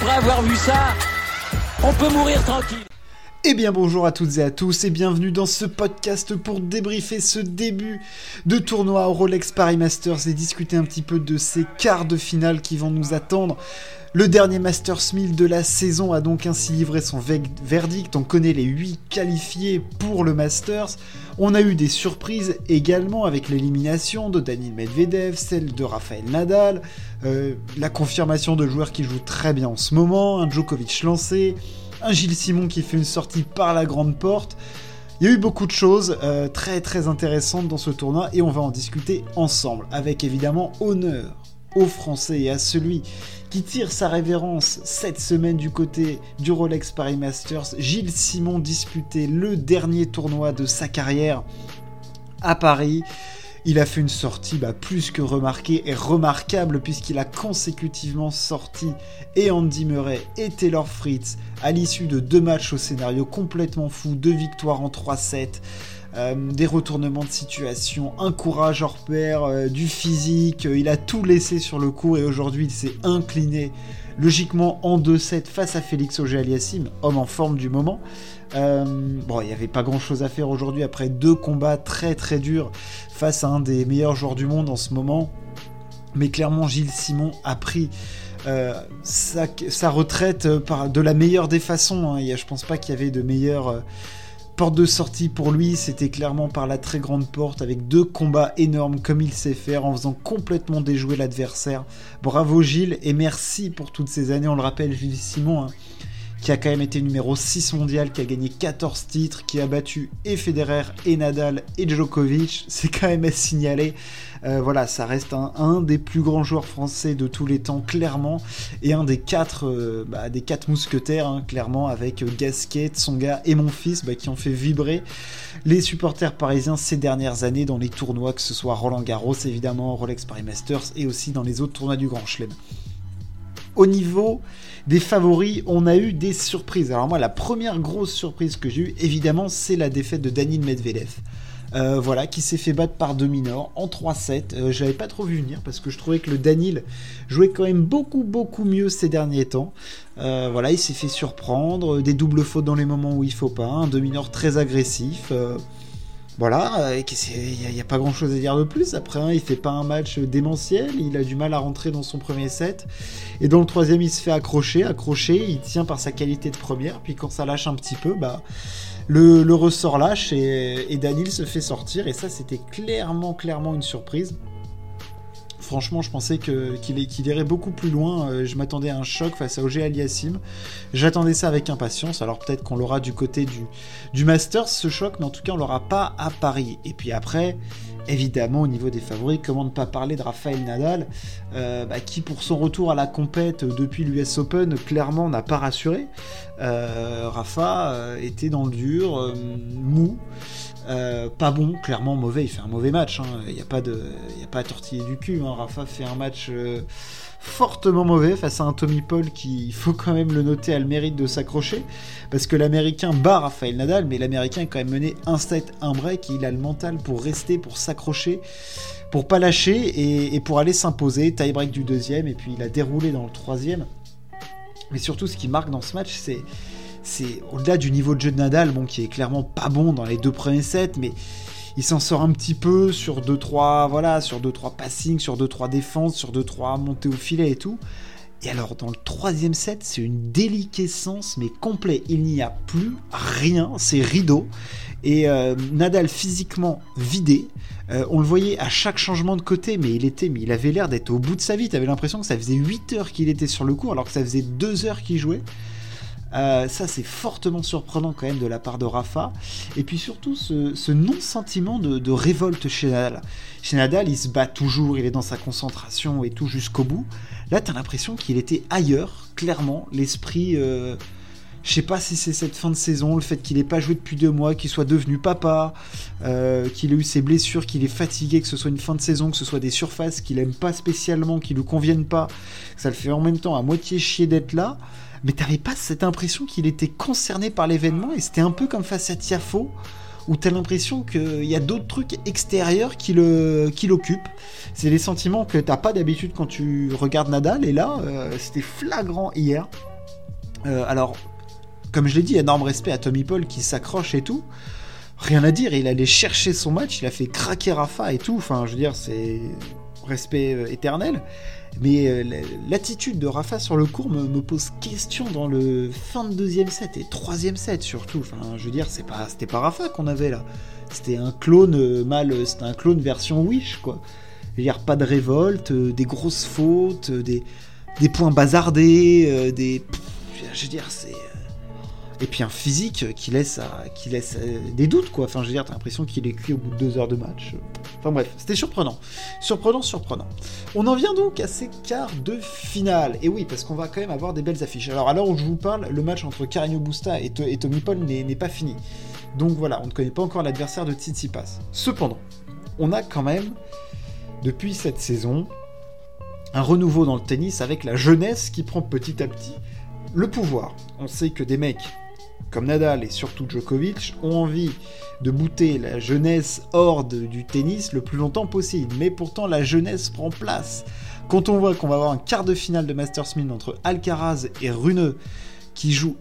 après avoir vu ça, on peut mourir tranquille. Eh bien bonjour à toutes et à tous et bienvenue dans ce podcast pour débriefer ce début de tournoi Rolex Paris Masters et discuter un petit peu de ces quarts de finale qui vont nous attendre. Le dernier Masters 1000 de la saison a donc ainsi livré son verdict. On connaît les 8 qualifiés pour le Masters. On a eu des surprises également avec l'élimination de Daniel Medvedev, celle de Rafael Nadal, euh, la confirmation de joueurs qui jouent très bien en ce moment, un Djokovic lancé, un Gilles Simon qui fait une sortie par la grande porte. Il y a eu beaucoup de choses euh, très très intéressantes dans ce tournoi et on va en discuter ensemble avec évidemment honneur aux Français et à celui qui tire sa révérence cette semaine du côté du Rolex Paris Masters. Gilles Simon disputait le dernier tournoi de sa carrière à Paris. Il a fait une sortie bah, plus que remarquée et remarquable puisqu'il a consécutivement sorti et Andy Murray et Taylor Fritz à l'issue de deux matchs au scénario complètement fou, deux victoires en 3-7. Euh, des retournements de situation, un courage hors pair, euh, du physique, euh, il a tout laissé sur le coup et aujourd'hui il s'est incliné logiquement en 2-7 face à Félix Auger-Aliassime, homme en forme du moment. bon, il n'y avait pas grand chose à faire aujourd'hui après deux combats très très durs face à un des meilleurs joueurs du monde en ce moment. Mais clairement, Gilles Simon a pris sa, retraite par, de la meilleure des façons. Hein. je pense pas qu'il y avait de meilleure porte de sortie pour lui, c'était clairement par la très grande porte avec deux combats énormes comme il sait faire en faisant complètement déjouer l'adversaire. Bravo Gilles et merci pour toutes ces années. On le rappelle, Gilles Simon, hein, qui a quand même été numéro 6 mondial, qui a gagné 14 titres, qui a battu et Federer et Nadal et Djokovic. C'est quand même à signaler. Euh, voilà, ça reste un, des plus grands joueurs français de tous les temps, clairement, et un des quatre, euh, bah, mousquetaires, hein, clairement, avec Gasquet, Tsonga et mon fils, bah, qui ont fait vibrer les supporters parisiens ces dernières années dans les tournois, que ce soit Roland Garros, évidemment, Rolex Paris Masters, et aussi dans les autres tournois du Grand Chelem. Au niveau des favoris, on a eu des surprises. Alors moi, la première grosse surprise que j'ai eue, évidemment, c'est la défaite de Danil Medvedev. Euh, voilà, qui s'est fait battre par Dominor en 3-7. Euh, je l'avais pas trop vu venir parce que je trouvais que le Danil jouait quand même beaucoup beaucoup mieux ces derniers temps. Euh, voilà, il s'est fait surprendre, des doubles fautes dans les moments où il faut pas, un Dominor très agressif. Voilà, il n'y a, pas grand chose à dire de plus. Après, hein, il fait pas un match démentiel, il a du mal à rentrer dans son premier set. Et dans le troisième, il se fait accrocher, accrocher, il tient par sa qualité de première. Puis quand ça lâche un petit peu, bah le, ressort lâche et, et se fait sortir. Et ça, c'était clairement, clairement une surprise. Franchement, je pensais qu'il irait beaucoup plus loin. Euh, je m'attendais à un choc face à OG Aliassim. J'attendais ça avec impatience. Alors peut-être qu'on l'aura du côté du, du Masters, ce choc, mais en tout cas, on l'aura pas à Paris. Et puis après, évidemment, au niveau des favoris, comment ne pas parler de Rafael Nadal, euh, bah, qui pour son retour à la compète depuis l'US Open, clairement n'a pas rassuré. Euh, Rafa était dans le dur, mou. Pas bon, clairement mauvais, il fait un mauvais match, hein. il n'y a, pas de, a pas à tortiller du cul, hein. Rafa fait un match fortement mauvais face à un Tommy Paul qui, il faut quand même le noter, a le mérite de s'accrocher. Parce que l'Américain bat Rafael Nadal, mais l'Américain est quand même mené un set, un break, et il a le mental pour rester, pour s'accrocher, pour pas lâcher et, pour aller s'imposer. Tie break du deuxième, et puis il a déroulé dans le troisième. Mais surtout, ce qui marque dans ce match, c'est c'est au-delà du niveau de jeu de Nadal, bon, qui est clairement pas bon dans les deux premiers sets, mais il s'en sort un petit peu sur 2-3 voilà, sur 2-3 passings, sur 2-3 défenses, sur 2-3 montées au filet et tout. Et alors dans le troisième set, c'est une déliquescence mais complet. Il n'y a plus rien, c'est rideau. Et euh, Nadal physiquement vidé. Euh, on le voyait à chaque changement de côté, mais il était, il avait l'air d'être au bout de sa vie. T'avais l'impression que ça faisait 8 heures qu'il était sur le court, alors que ça faisait 2 heures qu'il jouait. Euh, ça, c'est fortement surprenant quand même de la part de Rafa. Et puis surtout, ce, non-sentiment de, révolte chez Nadal. Chez Nadal, il se bat toujours, il est dans sa concentration et tout jusqu'au bout. Là, t'as l'impression qu'il était ailleurs, clairement. L'esprit. Euh, je sais pas si c'est cette fin de saison, le fait qu'il n'ait pas joué depuis deux mois, qu'il soit devenu papa, euh, qu'il ait eu ses blessures, qu'il est fatigué, que ce soit une fin de saison, que ce soit des surfaces qu'il aime pas spécialement, qui lui conviennent pas, ça le fait en même temps à moitié chier d'être là mais t'avais pas cette impression qu'il était concerné par l'événement et c'était un peu comme face à Tiafo où tu as l'impression qu'il y a d'autres trucs extérieurs qui l'occupent. C'est les sentiments que t'as pas d'habitude quand tu regardes Nadal, et là, euh, c'était flagrant hier. Euh, alors, comme je l'ai dit, énorme respect à Tommy Paul qui s'accroche et tout. Rien à dire, il allait chercher son match, il a fait craquer Rafa et tout. Enfin, je veux dire, c'est respect euh, éternel. Mais euh, l'attitude de Rafa sur le cours me, pose question dans le fin de deuxième set et troisième set surtout. Enfin, je veux dire, c'était pas Rafa qu'on avait là. C'était un clone euh, mal, c'était un clone version Wish quoi. Je veux dire, pas de révolte, des grosses fautes, des, des points bazardés, des, je veux dire, c'est et puis un physique qui laisse, laisse euh, des doutes, quoi. Enfin, je veux dire, t'as l'impression qu'il est cuit au bout de deux heures de match. Enfin bref, c'était surprenant. Surprenant, surprenant. On en vient donc à ces quarts de finale. Et oui, parce qu'on va quand même avoir des belles affiches. Alors, à l'heure où je vous parle, le match entre Carino Busta et, Tommy Paul n'est pas fini. Donc voilà, on ne connaît pas encore l'adversaire de Tsitsipas. Cependant, on a quand même, depuis cette saison, un renouveau dans le tennis avec la jeunesse qui prend petit à petit le pouvoir. On sait que des mecs comme Nadal et surtout Djokovic, ont envie de bouter la jeunesse hors du tennis le plus longtemps possible. Mais pourtant, la jeunesse prend place. Quand on voit qu'on va avoir un quart de finale de Masters 1000 entre Alcaraz et Runeux, qui joue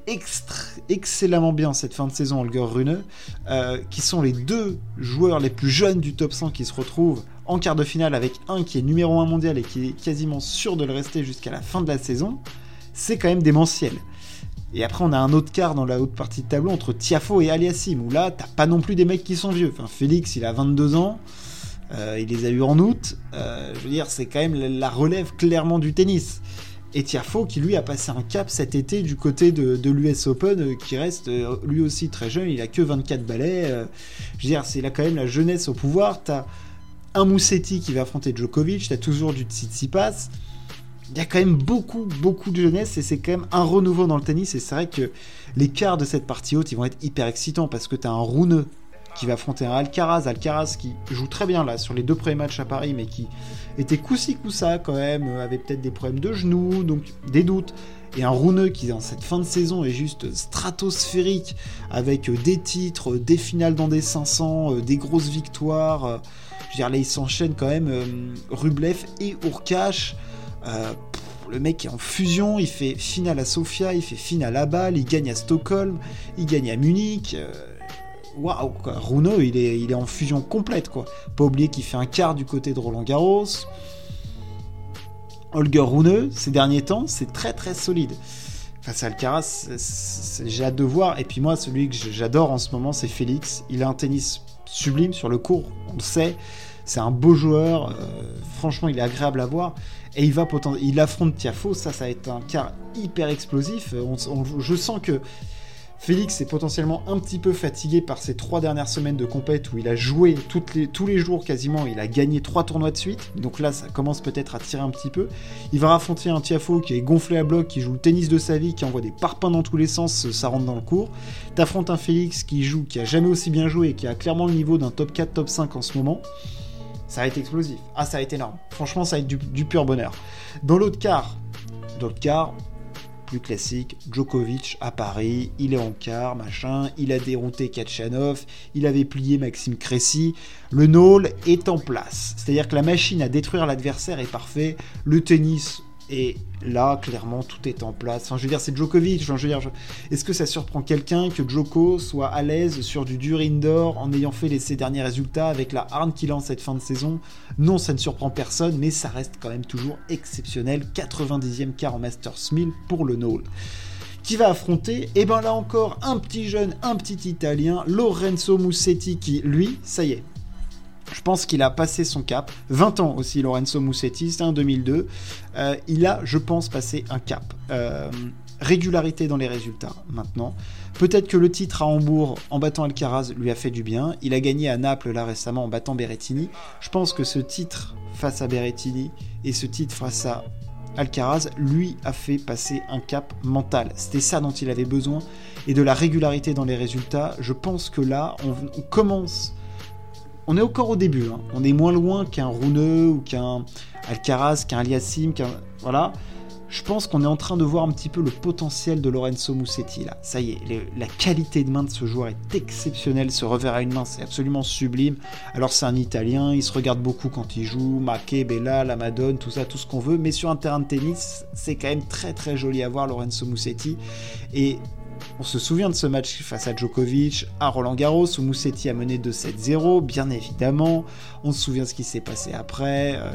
excellemment bien cette fin de saison, Holger Rune, euh, qui sont les deux joueurs les plus jeunes du top 100 qui se retrouvent en quart de finale avec un qui est numéro 1 mondial et qui est quasiment sûr de le rester jusqu'à la fin de la saison, c'est quand même démentiel. Et après, on a un autre quart dans la haute partie de tableau entre Tiafo et Aliassim, où là, t'as pas non plus des mecs qui sont vieux. Enfin, Félix, il a 22 ans, euh, il les a eu en août. Euh, je veux dire, c'est quand même la relève clairement du tennis. Et Tiafo, qui lui a passé un cap cet été du côté de, l'US Open, euh, qui reste lui aussi très jeune, il a que 24 balais. je veux dire, c'est là quand même la jeunesse au pouvoir. T'as un Moussetti qui va affronter Djokovic, t'as toujours du Tsitsipas il y a quand même beaucoup, beaucoup de jeunesse et c'est quand même un renouveau dans le tennis. Et c'est vrai que les quarts de cette partie haute, ils vont être hyper excitants parce que tu as un Rouneux qui va affronter un Alcaraz. Alcaraz qui joue très bien là sur les deux premiers matchs à Paris, mais qui était coup-ci coup-ça quand même, euh, avait peut-être des problèmes de genoux, donc des doutes. Et un Rouneux qui, dans cette fin de saison, est juste stratosphérique avec euh, des titres, euh, des finales dans des 500, des grosses victoires. Je veux dire, là, il s'enchaîne quand même Rublev et Urkash. Euh, le mec est en fusion, il fait finale à Sofia, il fait finale à Bâle, il gagne à Stockholm, il gagne à Munich. Euh, waouh, wow, il est, il est en fusion complète, quoi. Pas oublier qu'il fait un quart du côté de Roland Garros. Holger Rune, ces derniers temps, c'est très très solide. Face à Alcaraz, j'ai hâte de voir. Et puis moi, celui que j'adore en ce moment, c'est Félix. Il a un tennis sublime sur le court, on le sait. C'est un beau joueur. Euh, franchement, il est agréable à voir et il va il affronte Tiafo, ça, ça va être un cas hyper explosif. je sens que Félix est potentiellement un petit peu fatigué par ces trois dernières semaines de compète où il a joué tous les jours quasiment, il a gagné trois tournois de suite, donc là ça commence peut-être à tirer un petit peu. Il va affronter un Tiafo qui est gonflé à bloc, qui joue le tennis de sa vie, qui envoie des parpaings dans tous les sens, ça rentre dans le cours. T'affrontes un Félix qui joue, qui a jamais aussi bien joué qui a clairement le niveau d'un top 4, top 5 en ce moment ça va être explosif. Ah, ça va être énorme. Franchement, ça va être du, pur bonheur. Dans l'autre quart, dans l'autre quart, plus classique, Djokovic à Paris, il est en quart, machin, il a dérouté Kachanov, il avait plié Maxime Cressy, le Nôle est en place. C'est-à-dire que la machine à détruire l'adversaire est parfait, le tennis et là, clairement, tout est en place. Enfin, je veux dire, c'est Djokovic. je veux dire, est-ce que ça surprend quelqu'un que Djoko soit à l'aise sur du dur indoor en ayant fait ses derniers résultats avec la harne qu'il a en cette fin de saison? Non, ça ne surprend personne, mais ça reste quand même toujours exceptionnel. 90e quart en Masters 1000 pour le Nole qui va affronter, et eh ben là encore, un petit jeune, un petit italien, Lorenzo Musetti, qui, lui, ça y est, je pense qu'il a passé son cap. 20 ans aussi, Lorenzo Musetti, c'est un 2002. Euh, il a, je pense, passé un cap. Euh, régularité dans les résultats maintenant. Peut-être que le titre à Hambourg en battant Alcaraz lui a fait du bien. Il a gagné à Naples là récemment en battant Berrettini. Je pense que ce titre face à Berrettini et ce titre face à Alcaraz lui a fait passer un cap mental. C'était ça dont il avait besoin et de la régularité dans les résultats. Je pense que là, on commence on est encore au début. Hein. On est moins loin qu'un Rouneux ou qu'un Alcaraz, qu'un Aliassim, qu'un. Voilà. je pense qu'on est en train de voir un petit peu le potentiel de Lorenzo Musetti là. Ça y est, la qualité de main de ce joueur est exceptionnelle. Ce revers à une main, c'est absolument sublime. Alors c'est un Italien, il se regarde beaucoup quand il joue, Maquet, Bella, la Madone, tout ça, tout ce qu'on veut. Mais sur un terrain de tennis, c'est quand même très très joli à voir Lorenzo Musetti. Et on se souvient de ce match face à Djokovic, à Roland Garros, où Moussetti a mené 2-7-0, bien évidemment. On se souvient de ce qui s'est passé après. Euh,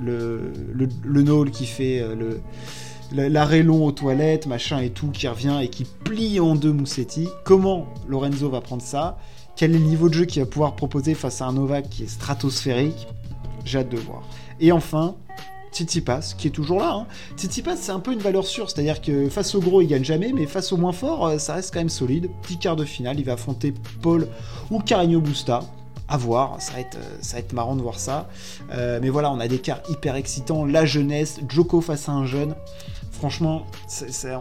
le, le, le qui fait euh, l'arrêt long aux toilettes, machin et tout, qui revient et qui plie en deux Moussetti. Comment Lorenzo va prendre ça? Quel est le niveau de jeu qu'il va pouvoir proposer face à un Novak qui est stratosphérique? J'ai hâte de voir. Et enfin, Tsitsipas, qui est toujours là. Hein. Tsitsipas, c'est un peu une valeur sûre, c'est-à-dire que face au gros, il gagne jamais, mais face au moins fort, euh, ça reste quand même solide. Petit quart de finale, il va affronter Paul ou Carigno Busta. À voir, ça va être, euh, ça va marrant de voir ça. Euh, mais voilà, on a des quarts hyper excitants. La jeunesse, Joko face à un jeune. Franchement,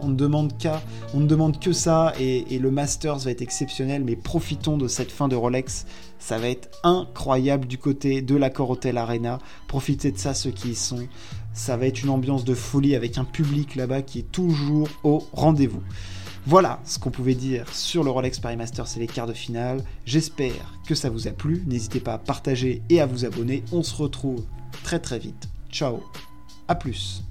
on ne demande qu'à, on ne demande que ça et, le Masters va être exceptionnel. Mais profitons de cette fin de Rolex, ça va être incroyable du côté de l'accord Hotel Arena. Profitez de ça ceux qui y sont. Ça va être une ambiance de folie avec un public là-bas qui est toujours au rendez-vous. Voilà ce qu'on pouvait dire sur le Rolex Paris Masters et les quarts de finale. J'espère que ça vous a plu. N'hésitez pas à partager et à vous abonner. On se retrouve très très vite. Ciao. À plus.